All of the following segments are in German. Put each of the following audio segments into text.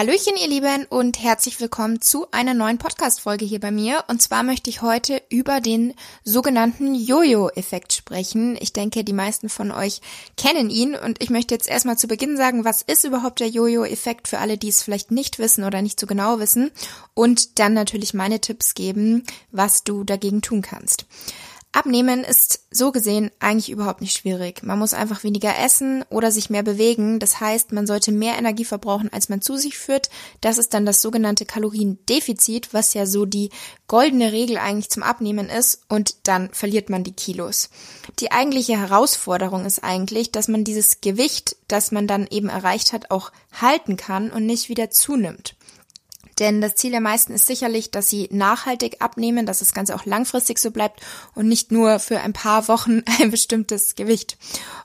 Hallöchen, ihr Lieben, und herzlich willkommen zu einer neuen Podcast-Folge hier bei mir. Und zwar möchte ich heute über den sogenannten Jojo-Effekt sprechen. Ich denke, die meisten von euch kennen ihn. Und ich möchte jetzt erstmal zu Beginn sagen, was ist überhaupt der Jojo-Effekt für alle, die es vielleicht nicht wissen oder nicht so genau wissen. Und dann natürlich meine Tipps geben, was du dagegen tun kannst. Abnehmen ist so gesehen eigentlich überhaupt nicht schwierig. Man muss einfach weniger essen oder sich mehr bewegen. Das heißt, man sollte mehr Energie verbrauchen, als man zu sich führt. Das ist dann das sogenannte Kaloriendefizit, was ja so die goldene Regel eigentlich zum Abnehmen ist. Und dann verliert man die Kilos. Die eigentliche Herausforderung ist eigentlich, dass man dieses Gewicht, das man dann eben erreicht hat, auch halten kann und nicht wieder zunimmt. Denn das Ziel der meisten ist sicherlich, dass sie nachhaltig abnehmen, dass das Ganze auch langfristig so bleibt und nicht nur für ein paar Wochen ein bestimmtes Gewicht.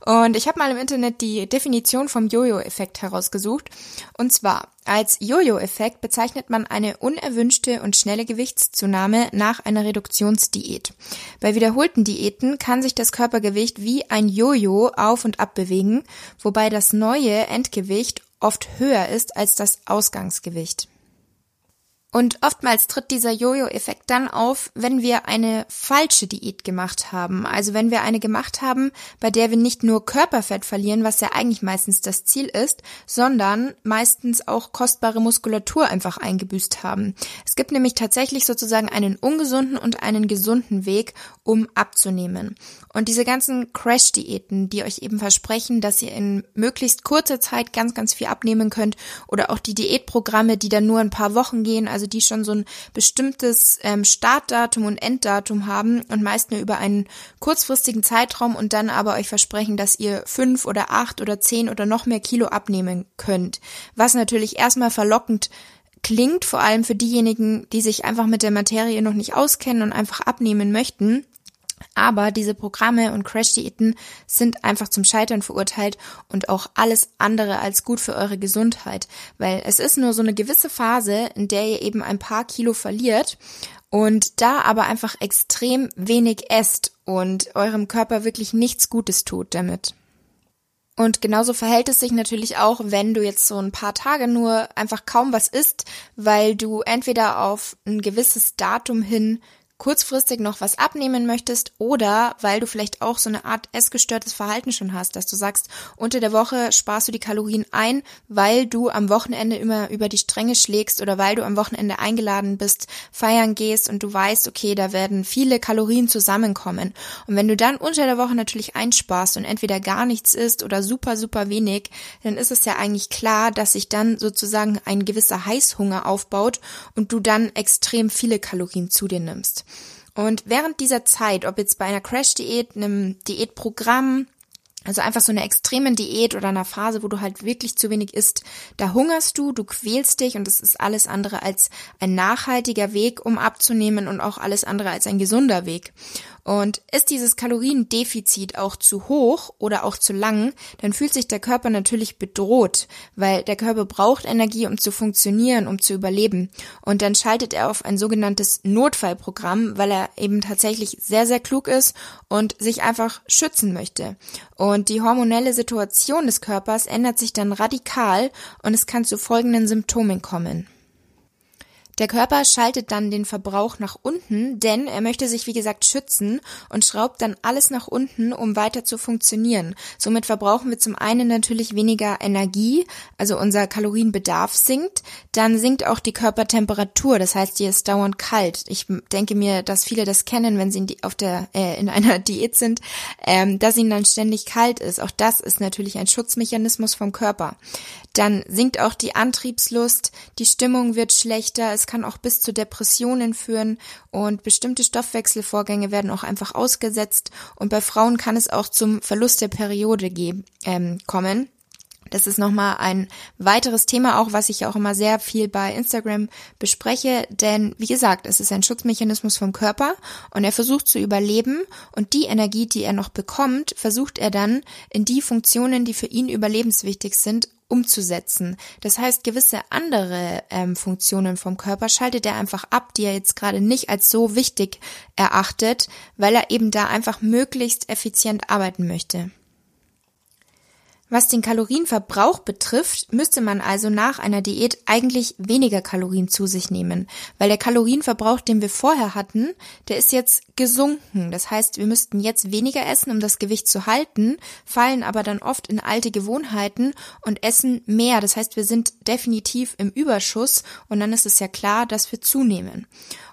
Und ich habe mal im Internet die Definition vom Jojo-Effekt herausgesucht. Und zwar, als Jojo-Effekt bezeichnet man eine unerwünschte und schnelle Gewichtszunahme nach einer Reduktionsdiät. Bei wiederholten Diäten kann sich das Körpergewicht wie ein Jojo auf und ab bewegen, wobei das neue Endgewicht oft höher ist als das Ausgangsgewicht. Und oftmals tritt dieser Jojo-Effekt dann auf, wenn wir eine falsche Diät gemacht haben. Also wenn wir eine gemacht haben, bei der wir nicht nur Körperfett verlieren, was ja eigentlich meistens das Ziel ist, sondern meistens auch kostbare Muskulatur einfach eingebüßt haben. Es gibt nämlich tatsächlich sozusagen einen ungesunden und einen gesunden Weg, um abzunehmen. Und diese ganzen Crash-Diäten, die euch eben versprechen, dass ihr in möglichst kurzer Zeit ganz, ganz viel abnehmen könnt, oder auch die Diätprogramme, die dann nur ein paar Wochen gehen, also die schon so ein bestimmtes ähm, Startdatum und Enddatum haben und meist nur über einen kurzfristigen Zeitraum und dann aber euch versprechen, dass ihr fünf oder acht oder zehn oder noch mehr Kilo abnehmen könnt. Was natürlich erstmal verlockend klingt, vor allem für diejenigen, die sich einfach mit der Materie noch nicht auskennen und einfach abnehmen möchten. Aber diese Programme und Crash-Diäten sind einfach zum Scheitern verurteilt und auch alles andere als gut für eure Gesundheit, weil es ist nur so eine gewisse Phase, in der ihr eben ein paar Kilo verliert und da aber einfach extrem wenig esst und eurem Körper wirklich nichts Gutes tut damit. Und genauso verhält es sich natürlich auch, wenn du jetzt so ein paar Tage nur einfach kaum was isst, weil du entweder auf ein gewisses Datum hin kurzfristig noch was abnehmen möchtest oder weil du vielleicht auch so eine Art essgestörtes Verhalten schon hast, dass du sagst, unter der Woche sparst du die Kalorien ein, weil du am Wochenende immer über die Stränge schlägst oder weil du am Wochenende eingeladen bist, feiern gehst und du weißt, okay, da werden viele Kalorien zusammenkommen. Und wenn du dann unter der Woche natürlich einsparst und entweder gar nichts isst oder super, super wenig, dann ist es ja eigentlich klar, dass sich dann sozusagen ein gewisser Heißhunger aufbaut und du dann extrem viele Kalorien zu dir nimmst. Und während dieser Zeit, ob jetzt bei einer Crash-Diät, einem Diätprogramm, also einfach so eine extremen Diät oder einer Phase, wo du halt wirklich zu wenig isst, da hungerst du, du quälst dich und das ist alles andere als ein nachhaltiger Weg, um abzunehmen und auch alles andere als ein gesunder Weg. Und ist dieses Kaloriendefizit auch zu hoch oder auch zu lang, dann fühlt sich der Körper natürlich bedroht, weil der Körper braucht Energie, um zu funktionieren, um zu überleben. Und dann schaltet er auf ein sogenanntes Notfallprogramm, weil er eben tatsächlich sehr, sehr klug ist und sich einfach schützen möchte. Und die hormonelle Situation des Körpers ändert sich dann radikal und es kann zu folgenden Symptomen kommen. Der Körper schaltet dann den Verbrauch nach unten, denn er möchte sich wie gesagt schützen und schraubt dann alles nach unten, um weiter zu funktionieren. Somit verbrauchen wir zum einen natürlich weniger Energie, also unser Kalorienbedarf sinkt, dann sinkt auch die Körpertemperatur, das heißt, die ist dauernd kalt. Ich denke mir, dass viele das kennen, wenn sie in, die, auf der, äh, in einer Diät sind, ähm, dass ihnen dann ständig kalt ist. Auch das ist natürlich ein Schutzmechanismus vom Körper. Dann sinkt auch die Antriebslust, die Stimmung wird schlechter, es kann auch bis zu Depressionen führen und bestimmte Stoffwechselvorgänge werden auch einfach ausgesetzt und bei Frauen kann es auch zum Verlust der Periode geben, ähm, kommen. Das ist nochmal ein weiteres Thema auch, was ich auch immer sehr viel bei Instagram bespreche, denn wie gesagt, es ist ein Schutzmechanismus vom Körper und er versucht zu überleben und die Energie, die er noch bekommt, versucht er dann in die Funktionen, die für ihn überlebenswichtig sind, umzusetzen. Das heißt, gewisse andere ähm, Funktionen vom Körper schaltet er einfach ab, die er jetzt gerade nicht als so wichtig erachtet, weil er eben da einfach möglichst effizient arbeiten möchte. Was den Kalorienverbrauch betrifft, müsste man also nach einer Diät eigentlich weniger Kalorien zu sich nehmen, weil der Kalorienverbrauch, den wir vorher hatten, der ist jetzt gesunken. Das heißt, wir müssten jetzt weniger essen, um das Gewicht zu halten, fallen aber dann oft in alte Gewohnheiten und essen mehr. Das heißt, wir sind definitiv im Überschuss und dann ist es ja klar, dass wir zunehmen.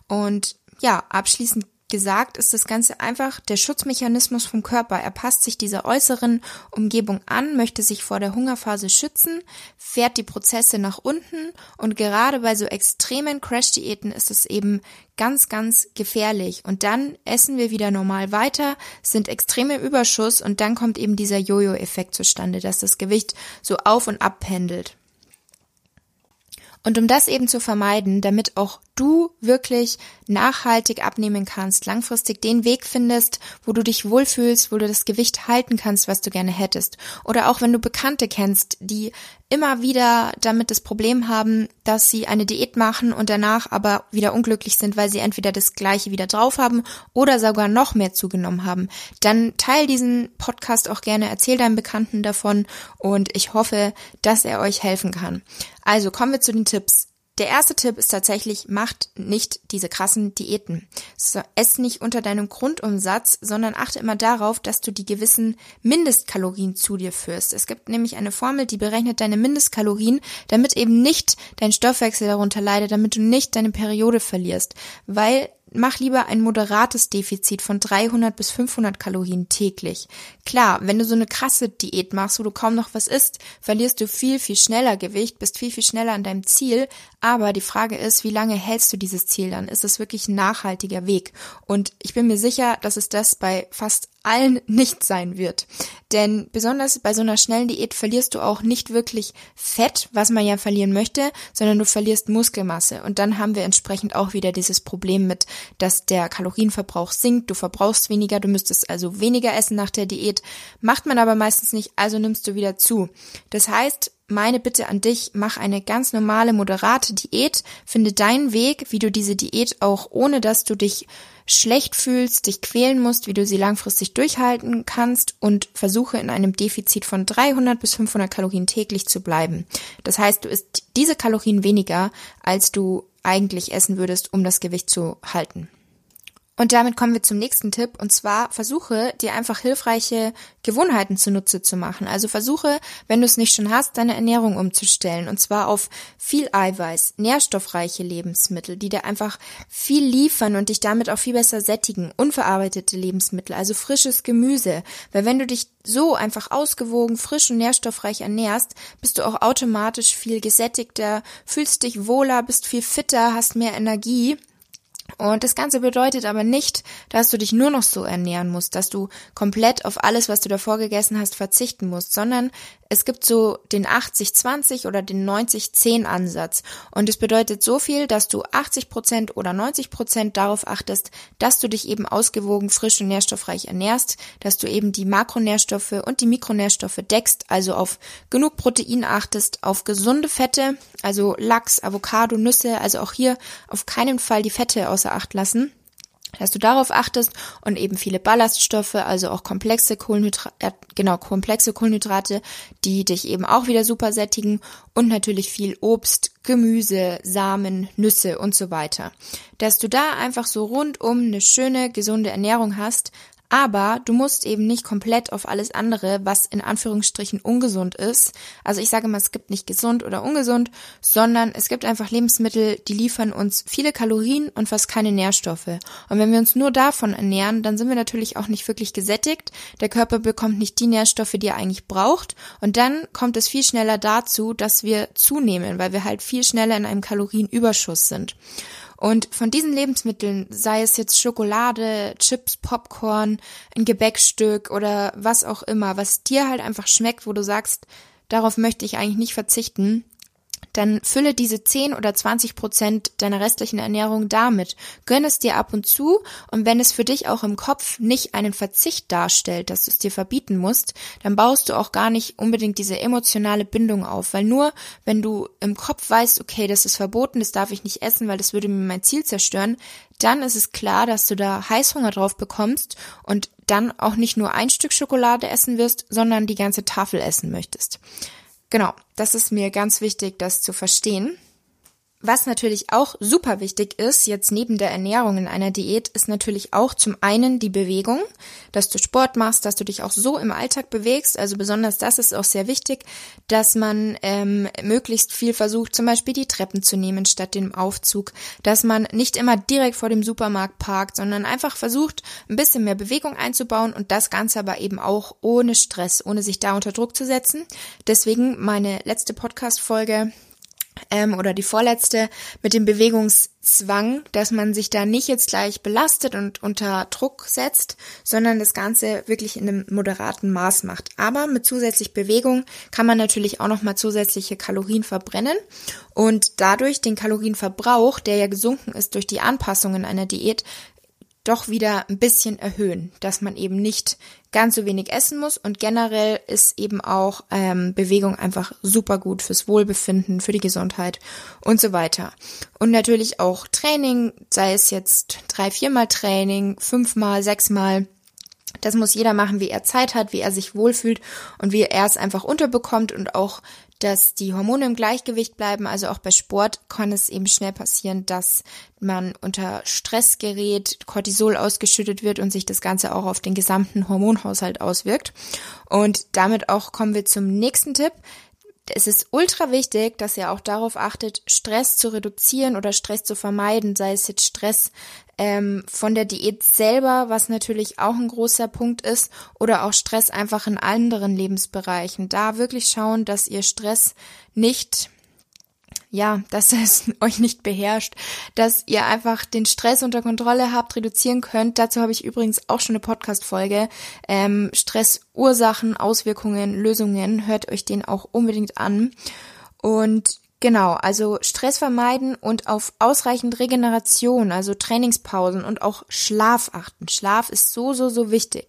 Und ja, abschließend gesagt ist das Ganze einfach der Schutzmechanismus vom Körper. Er passt sich dieser äußeren Umgebung an, möchte sich vor der Hungerphase schützen, fährt die Prozesse nach unten und gerade bei so extremen Crash-Diäten ist es eben ganz, ganz gefährlich. Und dann essen wir wieder normal weiter, sind extrem im Überschuss und dann kommt eben dieser Jojo-Effekt zustande, dass das Gewicht so auf und ab pendelt. Und um das eben zu vermeiden, damit auch du wirklich nachhaltig abnehmen kannst, langfristig den Weg findest, wo du dich wohlfühlst, wo du das Gewicht halten kannst, was du gerne hättest. Oder auch wenn du Bekannte kennst, die immer wieder damit das Problem haben, dass sie eine Diät machen und danach aber wieder unglücklich sind, weil sie entweder das gleiche wieder drauf haben oder sogar noch mehr zugenommen haben, dann teil diesen Podcast auch gerne, erzähl deinen Bekannten davon und ich hoffe, dass er euch helfen kann. Also kommen wir zu den Tipps. Der erste Tipp ist tatsächlich, macht nicht diese krassen Diäten. Ess nicht unter deinem Grundumsatz, sondern achte immer darauf, dass du die gewissen Mindestkalorien zu dir führst. Es gibt nämlich eine Formel, die berechnet deine Mindestkalorien, damit eben nicht dein Stoffwechsel darunter leidet, damit du nicht deine Periode verlierst. Weil mach lieber ein moderates Defizit von 300 bis 500 Kalorien täglich. Klar, wenn du so eine krasse Diät machst, wo du kaum noch was isst, verlierst du viel, viel schneller Gewicht, bist viel, viel schneller an deinem Ziel. Aber die Frage ist, wie lange hältst du dieses Ziel dann? Ist es wirklich ein nachhaltiger Weg? Und ich bin mir sicher, dass es das bei fast allen nicht sein wird. Denn besonders bei so einer schnellen Diät verlierst du auch nicht wirklich Fett, was man ja verlieren möchte, sondern du verlierst Muskelmasse. Und dann haben wir entsprechend auch wieder dieses Problem mit, dass der Kalorienverbrauch sinkt, du verbrauchst weniger, du müsstest also weniger essen nach der Diät. Macht man aber meistens nicht, also nimmst du wieder zu. Das heißt, meine Bitte an dich, mach eine ganz normale, moderate Diät, finde deinen Weg, wie du diese Diät auch ohne dass du dich schlecht fühlst, dich quälen musst, wie du sie langfristig durchhalten kannst und versuche in einem Defizit von 300 bis 500 Kalorien täglich zu bleiben. Das heißt, du isst diese Kalorien weniger, als du eigentlich essen würdest, um das Gewicht zu halten. Und damit kommen wir zum nächsten Tipp und zwar versuche dir einfach hilfreiche Gewohnheiten zunutze zu machen. Also versuche, wenn du es nicht schon hast, deine Ernährung umzustellen und zwar auf viel Eiweiß, nährstoffreiche Lebensmittel, die dir einfach viel liefern und dich damit auch viel besser sättigen, unverarbeitete Lebensmittel, also frisches Gemüse, weil wenn du dich so einfach ausgewogen, frisch und nährstoffreich ernährst, bist du auch automatisch viel gesättigter, fühlst dich wohler, bist viel fitter, hast mehr Energie und das Ganze bedeutet aber nicht, dass du dich nur noch so ernähren musst, dass du komplett auf alles, was du davor gegessen hast, verzichten musst, sondern es gibt so den 80-20 oder den 90-10 Ansatz. Und es bedeutet so viel, dass du 80 Prozent oder 90 Prozent darauf achtest, dass du dich eben ausgewogen, frisch und nährstoffreich ernährst, dass du eben die Makronährstoffe und die Mikronährstoffe deckst, also auf genug Protein achtest, auf gesunde Fette, also Lachs, Avocado, Nüsse, also auch hier auf keinen Fall die Fette außer Acht lassen dass du darauf achtest und eben viele Ballaststoffe, also auch komplexe Kohlenhydrate, äh, genau, komplexe Kohlenhydrate, die dich eben auch wieder super sättigen und natürlich viel Obst, Gemüse, Samen, Nüsse und so weiter. Dass du da einfach so rundum eine schöne, gesunde Ernährung hast, aber du musst eben nicht komplett auf alles andere, was in Anführungsstrichen ungesund ist. Also ich sage mal, es gibt nicht gesund oder ungesund, sondern es gibt einfach Lebensmittel, die liefern uns viele Kalorien und fast keine Nährstoffe. Und wenn wir uns nur davon ernähren, dann sind wir natürlich auch nicht wirklich gesättigt. Der Körper bekommt nicht die Nährstoffe, die er eigentlich braucht. Und dann kommt es viel schneller dazu, dass wir zunehmen, weil wir halt viel schneller in einem Kalorienüberschuss sind. Und von diesen Lebensmitteln, sei es jetzt Schokolade, Chips, Popcorn, ein Gebäckstück oder was auch immer, was dir halt einfach schmeckt, wo du sagst, darauf möchte ich eigentlich nicht verzichten, dann fülle diese 10 oder 20 Prozent deiner restlichen Ernährung damit. Gönn es dir ab und zu und wenn es für dich auch im Kopf nicht einen Verzicht darstellt, dass du es dir verbieten musst, dann baust du auch gar nicht unbedingt diese emotionale Bindung auf, weil nur wenn du im Kopf weißt, okay, das ist verboten, das darf ich nicht essen, weil das würde mir mein Ziel zerstören, dann ist es klar, dass du da Heißhunger drauf bekommst und dann auch nicht nur ein Stück Schokolade essen wirst, sondern die ganze Tafel essen möchtest. Genau, das ist mir ganz wichtig, das zu verstehen. Was natürlich auch super wichtig ist, jetzt neben der Ernährung in einer Diät, ist natürlich auch zum einen die Bewegung, dass du Sport machst, dass du dich auch so im Alltag bewegst. Also besonders das ist auch sehr wichtig, dass man ähm, möglichst viel versucht, zum Beispiel die Treppen zu nehmen statt dem Aufzug, dass man nicht immer direkt vor dem Supermarkt parkt, sondern einfach versucht, ein bisschen mehr Bewegung einzubauen und das Ganze aber eben auch ohne Stress, ohne sich da unter Druck zu setzen. Deswegen meine letzte Podcast-Folge ähm, oder die vorletzte mit dem Bewegungszwang, dass man sich da nicht jetzt gleich belastet und unter Druck setzt, sondern das Ganze wirklich in einem moderaten Maß macht. Aber mit zusätzlich Bewegung kann man natürlich auch nochmal zusätzliche Kalorien verbrennen und dadurch den Kalorienverbrauch, der ja gesunken ist durch die Anpassungen einer Diät, doch wieder ein bisschen erhöhen, dass man eben nicht ganz so wenig essen muss und generell ist eben auch ähm, Bewegung einfach super gut fürs Wohlbefinden, für die Gesundheit und so weiter. Und natürlich auch Training, sei es jetzt drei, viermal Training, fünfmal, sechsmal. Das muss jeder machen, wie er Zeit hat, wie er sich wohlfühlt und wie er es einfach unterbekommt und auch dass die Hormone im Gleichgewicht bleiben. Also auch bei Sport kann es eben schnell passieren, dass man unter Stress gerät, Cortisol ausgeschüttet wird und sich das Ganze auch auf den gesamten Hormonhaushalt auswirkt. Und damit auch kommen wir zum nächsten Tipp es ist ultra wichtig, dass ihr auch darauf achtet, Stress zu reduzieren oder Stress zu vermeiden, sei es jetzt Stress ähm, von der Diät selber, was natürlich auch ein großer Punkt ist, oder auch Stress einfach in anderen Lebensbereichen. Da wirklich schauen, dass ihr Stress nicht ja, dass es euch nicht beherrscht, dass ihr einfach den Stress unter Kontrolle habt, reduzieren könnt. Dazu habe ich übrigens auch schon eine Podcast-Folge. Ähm, Stressursachen, Auswirkungen, Lösungen. Hört euch den auch unbedingt an. Und Genau, also Stress vermeiden und auf ausreichend Regeneration, also Trainingspausen und auch Schlaf achten. Schlaf ist so, so, so wichtig.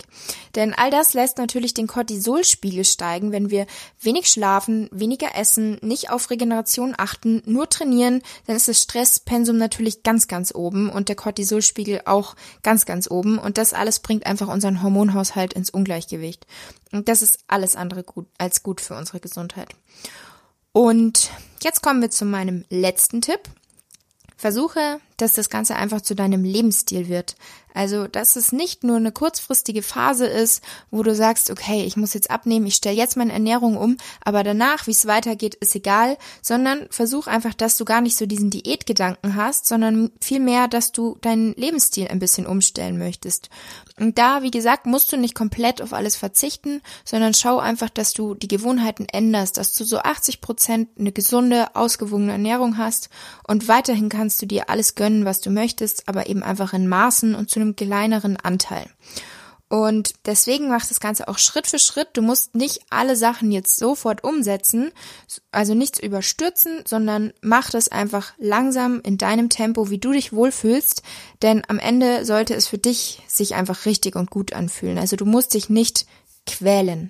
Denn all das lässt natürlich den Cortisolspiegel steigen, wenn wir wenig schlafen, weniger essen, nicht auf Regeneration achten, nur trainieren, dann ist das Stresspensum natürlich ganz, ganz oben und der Cortisolspiegel auch ganz, ganz oben. Und das alles bringt einfach unseren Hormonhaushalt ins Ungleichgewicht. Und das ist alles andere gut als gut für unsere Gesundheit. Und jetzt kommen wir zu meinem letzten Tipp. Versuche, dass das Ganze einfach zu deinem Lebensstil wird. Also, dass es nicht nur eine kurzfristige Phase ist, wo du sagst, okay, ich muss jetzt abnehmen, ich stelle jetzt meine Ernährung um, aber danach, wie es weitergeht, ist egal, sondern versuch einfach, dass du gar nicht so diesen Diätgedanken hast, sondern vielmehr, dass du deinen Lebensstil ein bisschen umstellen möchtest. Und da, wie gesagt, musst du nicht komplett auf alles verzichten, sondern schau einfach, dass du die Gewohnheiten änderst, dass du so 80 Prozent eine gesunde, ausgewogene Ernährung hast und weiterhin kannst du dir alles gönnen, was du möchtest, aber eben einfach in Maßen und zu einem kleineren Anteil. Und deswegen mach das Ganze auch Schritt für Schritt. Du musst nicht alle Sachen jetzt sofort umsetzen, also nichts überstürzen, sondern mach das einfach langsam in deinem Tempo, wie du dich wohlfühlst. Denn am Ende sollte es für dich sich einfach richtig und gut anfühlen. Also du musst dich nicht quälen.